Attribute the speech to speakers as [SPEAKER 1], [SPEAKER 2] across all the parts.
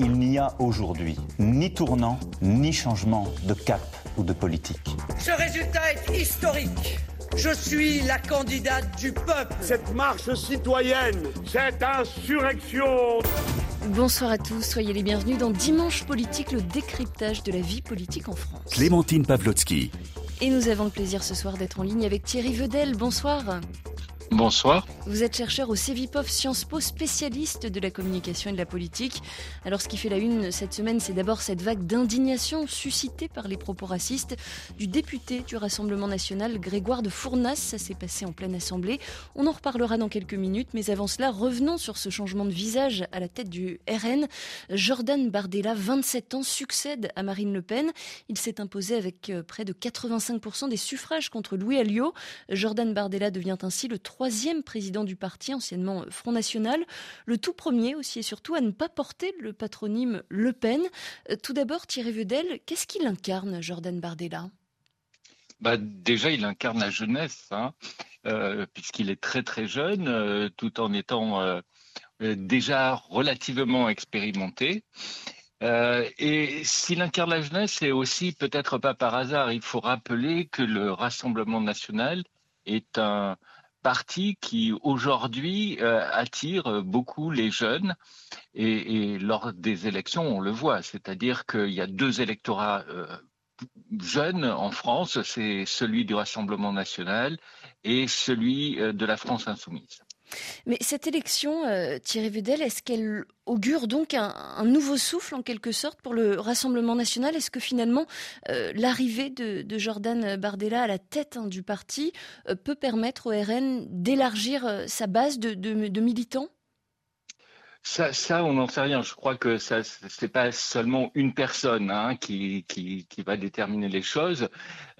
[SPEAKER 1] Il n'y a aujourd'hui ni tournant, ni changement de cap ou de politique.
[SPEAKER 2] Ce résultat est historique. Je suis la candidate du peuple.
[SPEAKER 3] Cette marche citoyenne, cette insurrection.
[SPEAKER 4] Bonsoir à tous, soyez les bienvenus dans Dimanche Politique, le décryptage de la vie politique en France.
[SPEAKER 5] Clémentine Pavlotsky.
[SPEAKER 4] Et nous avons le plaisir ce soir d'être en ligne avec Thierry Vedel. Bonsoir.
[SPEAKER 6] Bonsoir.
[SPEAKER 4] Vous êtes chercheur au CEVIPOF Sciences Po, spécialiste de la communication et de la politique. Alors ce qui fait la une cette semaine, c'est d'abord cette vague d'indignation suscitée par les propos racistes du député du Rassemblement national Grégoire de Fournas. Ça s'est passé en pleine assemblée. On en reparlera dans quelques minutes, mais avant cela, revenons sur ce changement de visage à la tête du RN. Jordan Bardella, 27 ans, succède à Marine Le Pen. Il s'est imposé avec euh, près de 85% des suffrages contre Louis Alliot. Jordan Bardella devient ainsi le troisième président du parti, anciennement Front National, le tout premier aussi et surtout à ne pas porter le patronyme Le Pen. Euh, tout d'abord, Thierry Vedel, qu'est-ce qu'il incarne, Jordan Bardella?
[SPEAKER 6] Bah, Déjà, il incarne la jeunesse, hein, euh, puisqu'il est très très jeune, euh, tout en étant déjà relativement expérimenté. et s'il incarne la jeunesse, c'est aussi peut-être pas par hasard. Il faut rappeler que le Rassemblement national est un, parti qui aujourd'hui euh, attire beaucoup les jeunes et, lors des élections, on le voit, c'est-à-dire qu'il y a deux électorats euh, jeunes en France, c'est celui du Rassemblement national et celui euh, de la France insoumise.
[SPEAKER 4] Mais cette élection, euh, Thierry Vedel, est-ce qu'elle augure donc un, nouveau souffle en quelque sorte pour le Rassemblement national? Est-ce que finalement euh, l'arrivée de, Jordan Bardella à la tête hein, du parti euh, peut permettre au RN d'élargir sa base de militants?
[SPEAKER 6] Ça, on n'en sait rien. Je crois que ça, c'est pas seulement une personne hein, qui, qui, va déterminer les choses.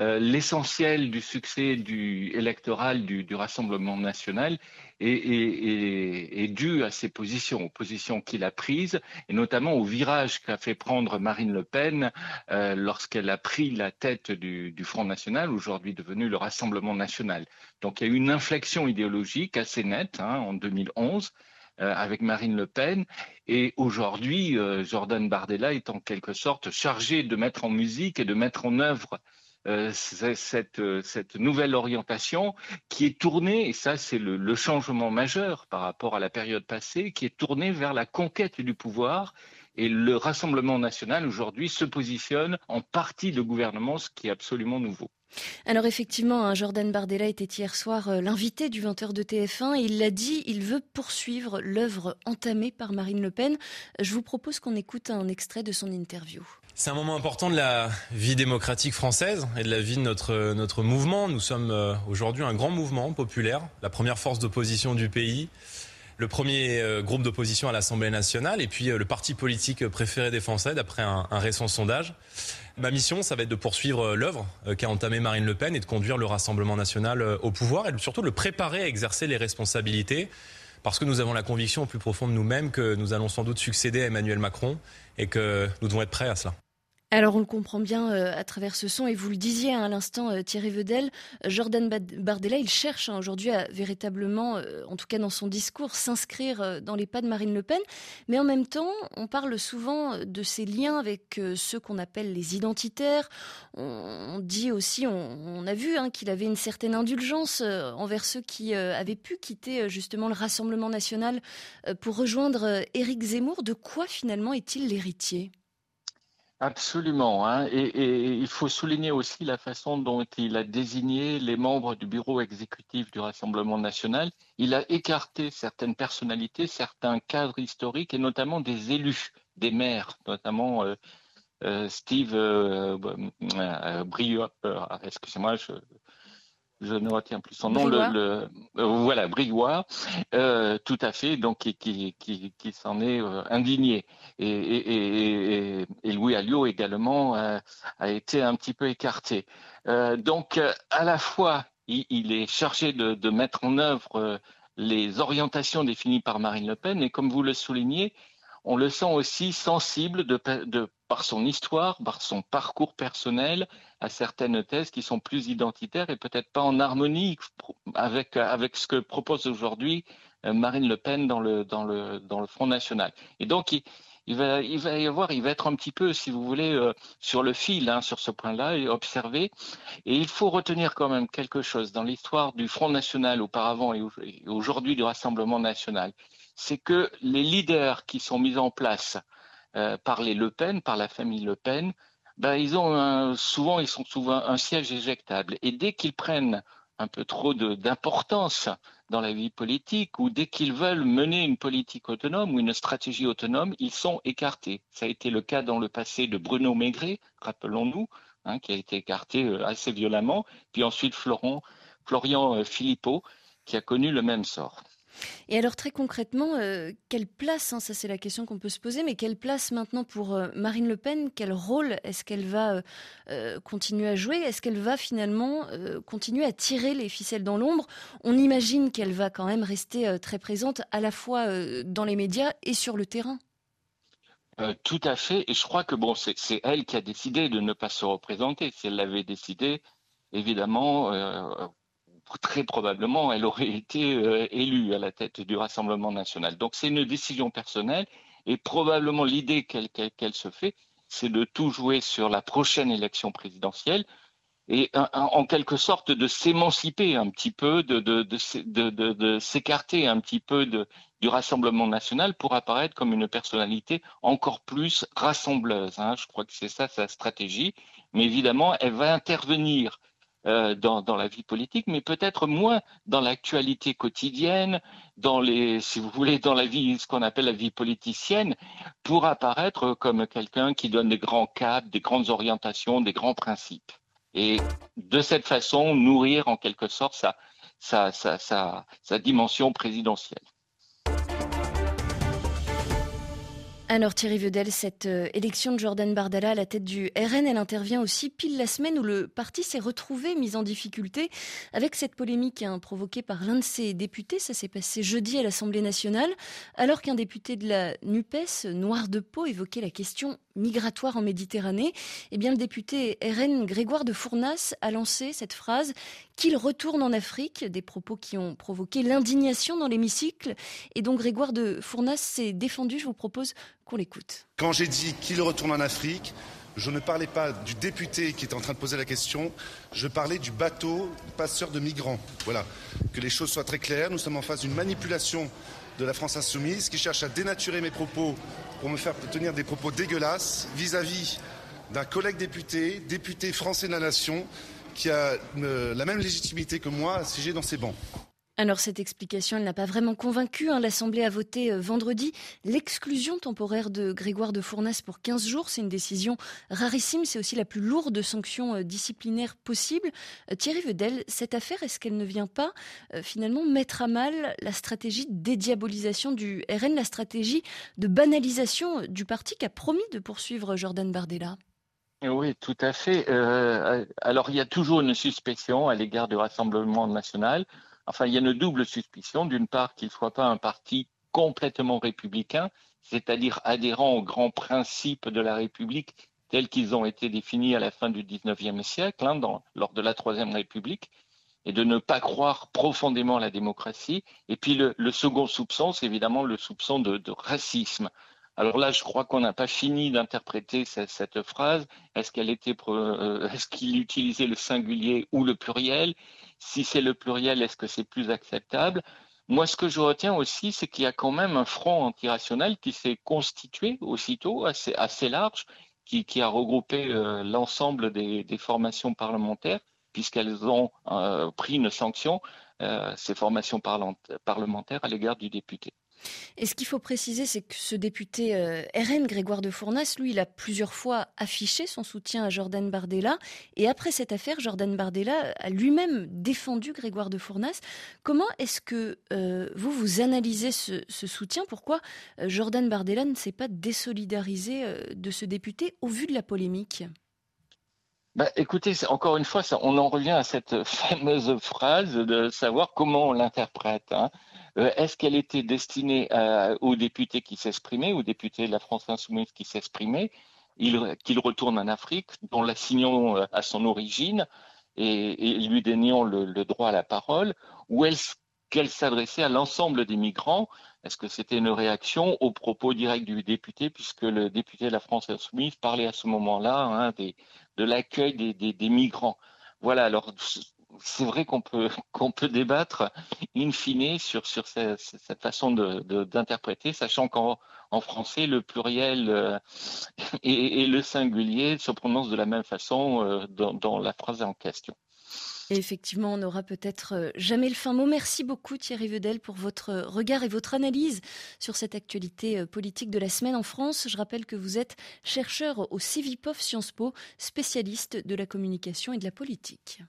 [SPEAKER 6] Euh, l'essentiel du succès électoral du, du Rassemblement national est, est, dû à ses positions, aux positions qu'il a prises, et notamment au virage qu'a fait prendre Marine Le Pen euh, lorsqu'elle a pris la tête du, du Front national, aujourd'hui devenu le Rassemblement national. Donc il y a eu une inflexion idéologique assez nette hein, en 2011 euh, avec Marine Le Pen. Et aujourd'hui, euh, Jordan Bardella est en quelque sorte chargé de mettre en musique et de mettre en œuvre euh, cette, cette, nouvelle orientation qui est tournée, et ça c'est le, le, changement majeur par rapport à la période passée, qui est tournée vers la conquête du pouvoir. Et le Rassemblement national aujourd'hui se positionne en partie de gouvernement, ce qui est absolument nouveau.
[SPEAKER 4] Alors effectivement, hein, Jordan Bardella était hier soir euh, l'invité du 20h de TF1 et il l'a dit, il veut poursuivre l'œuvre entamée par Marine Le Pen. Je vous propose qu'on écoute un extrait de son interview.
[SPEAKER 7] C'est un moment important de la vie démocratique française et de la vie de notre, notre mouvement. Nous sommes euh, aujourd'hui un grand mouvement populaire, la première force d'opposition du pays, le premier euh, groupe d'opposition à l'Assemblée nationale et puis le parti politique préféré des Français d'après un, un récent sondage. Ma mission, ça va être de poursuivre euh, l'œuvre euh, qu'a entamée Marine Le Pen et de conduire le Rassemblement national euh, au pouvoir et surtout de le préparer à exercer les responsabilités parce que nous avons la conviction au plus profond de nous-mêmes que nous allons sans doute succéder à Emmanuel Macron et que nous devons être prêts à cela.
[SPEAKER 4] Alors on le comprend bien euh, à travers ce son, et vous le disiez hein, à l'instant euh, Thierry Vedel, Jordan Bardella, il cherche hein, aujourd'hui à véritablement, euh, en tout cas dans son discours, s'inscrire dans les pas de Marine Le Pen, mais en même temps on parle souvent de ses liens avec ceux qu'on appelle les identitaires, on, dit aussi, on, a vu hein, qu'il avait une certaine indulgence envers ceux qui avaient pu quitter justement le Rassemblement national pour rejoindre Éric Zemmour, de quoi finalement est-il l'héritier?
[SPEAKER 6] Absolument. Hein. Et, il faut souligner aussi la façon dont il a désigné les membres du bureau exécutif du Rassemblement national. Il a écarté certaines personnalités, certains cadres historiques et notamment des élus, des maires, notamment euh, euh, Steve euh, euh Briot. Excusez-moi, je, je ne retiens plus son nom, le, le euh, voilà, Brigoire, euh, tout à fait, donc qui, qui, qui, qui s'en est euh, indigné. Et, et, et, et, Louis Alliot également a été un petit peu écarté. donc, à la fois, il, il est chargé de, de, mettre en œuvre les orientations définies par Marine Le Pen, et comme vous le soulignez, on le sent aussi sensible par son histoire, par son parcours personnel, à certaines thèses qui sont plus identitaires et peut-être pas en harmonie avec, avec ce que propose aujourd'hui Marine Le Pen dans le, dans le, dans le Front National. Et donc, il, il va, y avoir, il va être un petit peu, si vous voulez, euh, sur le fil, hein, sur ce point-là, et observer. Et il faut retenir quand même quelque chose dans l'histoire du Front National auparavant et aujourd'hui du Rassemblement National. C'est que les leaders qui sont mis en place euh, par les Le Pen, par la famille Le Pen, ben, ils ont souvent, ils sont souvent un siège éjectable. Et dès qu'ils prennent un peu trop d'importance dans la vie politique ou dès qu'ils veulent mener une politique autonome ou une stratégie autonome, ils sont écartés. Ça a été le cas dans le passé de Bruno Maigret, rappelons-nous, hein, qui a été écarté euh, assez violemment, puis ensuite Florian euh, Philippot, qui a connu le même sort.
[SPEAKER 4] Et alors très concrètement, euh, quelle place, hein, ça c'est la question qu'on peut se poser, mais quelle place maintenant pour euh, Marine Le Pen? Quel rôle est-ce qu'elle va euh, continuer à jouer? Est-ce qu'elle va finalement continuer à tirer les ficelles dans l'ombre? On imagine qu'elle va quand même rester très présente à la fois dans les médias et sur le terrain.
[SPEAKER 6] tout à fait, et je crois que bon, c'est elle qui a décidé de ne pas se représenter. Si elle l'avait décidé, évidemment, très probablement, elle aurait été euh, élue à la tête du Rassemblement national. Donc c'est une décision personnelle et probablement l'idée qu'elle se fait, c'est de tout jouer sur la prochaine élection présidentielle et en quelque sorte de s'émanciper un petit peu, de, s'écarter un petit peu du Rassemblement national pour apparaître comme une personnalité encore plus rassembleuse. Hein. Je crois que c'est ça sa stratégie. Mais évidemment, elle va intervenir euh, dans, la vie politique, mais peut-être moins dans l'actualité quotidienne, dans les, si vous voulez, dans la vie, ce qu'on appelle la vie politicienne, pour apparaître comme quelqu'un qui donne des grands caps, des grandes orientations, des grands principes. Et de cette façon, nourrir en quelque sorte sa dimension présidentielle.
[SPEAKER 4] Alors Thierry Vedel, cette euh, élection de Jordan Bardella à la tête du RN, elle intervient aussi pile la semaine où le parti s'est retrouvé mis en difficulté avec cette polémique hein, provoquée par l'un de ses députés. Ça s'est passé jeudi à l'Assemblée nationale, alors qu'un député de la NUPES, noir de peau, évoquait la question migratoire en Méditerranée. Eh bien, le député RN Grégoire de Fournas a lancé cette phrase qu'il retourne en Afrique, des propos qui ont provoqué l'indignation dans l'hémicycle. Et donc Grégoire de Fournas s'est défendu. Je vous propose qu'on l'écoute.
[SPEAKER 5] Quand j'ai dit qu'il retourne en Afrique, je ne parlais pas du député qui était en train de poser la question, je parlais du bateau passeur de migrants. Voilà, que les choses soient très claires, nous sommes en face d'une manipulation de la France insoumise qui cherche à dénaturer mes propos pour me faire tenir des propos dégueulasses vis-à-vis d'un collègue député, député français de la nation, qui a euh, la même légitimité que moi à siéger dans ces bancs.
[SPEAKER 4] Alors cette explication, elle n'a pas vraiment convaincu. Hein. L'Assemblée a voté euh, vendredi l'exclusion temporaire de Grégoire de Fournas pour 15 jours. C'est une décision rarissime. C'est aussi la plus lourde sanction euh, disciplinaire possible. Thierry Vedel, cette affaire, est-ce qu'elle ne vient pas finalement mettre à mal la stratégie de dédiabolisation du RN, la stratégie de banalisation du parti qu'a promis de poursuivre Jordan Bardella?
[SPEAKER 6] Oui, tout à fait. Euh, alors, il y a toujours une suspicion à l'égard du Rassemblement national. Enfin, il y a une double suspicion. D'une part, qu'il ne soit pas un parti complètement républicain, c'est-à-dire adhérent aux grands principes de la République tels qu'ils ont été définis à la fin du XIXe siècle, hein, lors de la Troisième République, et de ne pas croire profondément à la démocratie. Et puis le, second soupçon, c'est évidemment le soupçon de racisme. Alors là, je crois qu'on n'a pas fini d'interpréter cette, phrase. Est-ce qu'elle était, euh, est-ce qu'il utilisait le singulier ou le pluriel? Si c'est le pluriel, est-ce que c'est plus acceptable? Moi, ce que je retiens aussi, c'est qu'il y a quand même un front antirationnel qui s'est constitué aussitôt, assez, large, qui, a regroupé euh, l'ensemble des, formations parlementaires, puisqu'elles ont euh, pris une sanction, ces formations parlementaires, à l'égard du député.
[SPEAKER 4] Et ce qu'il faut préciser, c'est que ce député euh, RN, Grégoire de Fournas, lui, il a plusieurs fois affiché son soutien à Jordan Bardella. Et après cette affaire, Jordan Bardella a lui-même défendu Grégoire de Fournas. Comment est-ce que euh, vous, vous analysez ce, soutien? Pourquoi euh, Jordan Bardella ne s'est pas désolidarisé de ce député au vu de la polémique?
[SPEAKER 6] Bah, écoutez, encore une fois, on en revient à cette fameuse phrase de savoir comment on l'interprète. Hein. Euh, est-ce qu'elle était destinée aux députés qui s'exprimaient, aux députés de la France insoumise qui s'exprimaient, qu'il retourne en Afrique, dont l'assignons euh, à son origine et, lui dénions le, droit à la parole, ou est-ce qu'elle s'adressait à l'ensemble des migrants? Est-ce que c'était une réaction aux propos directs du député, puisque le député de la France insoumise parlait à ce moment-là hein, de l'accueil des, migrants? Voilà, alors c'est vrai qu'on peut, qu'on peut débattre in fine sur, sur cette, façon d'interpréter, sachant qu'en en français, le pluriel euh, et, le singulier se prononcent de la même façon euh, dans, la phrase en question.
[SPEAKER 4] Effectivement, on n'aura peut-être euh, jamais le fin mot. Merci beaucoup Thierry Vedel pour votre regard et votre analyse sur cette actualité politique de la semaine en France. Je rappelle que vous êtes chercheur au Civipof Sciences Po, spécialiste de la communication et de la politique.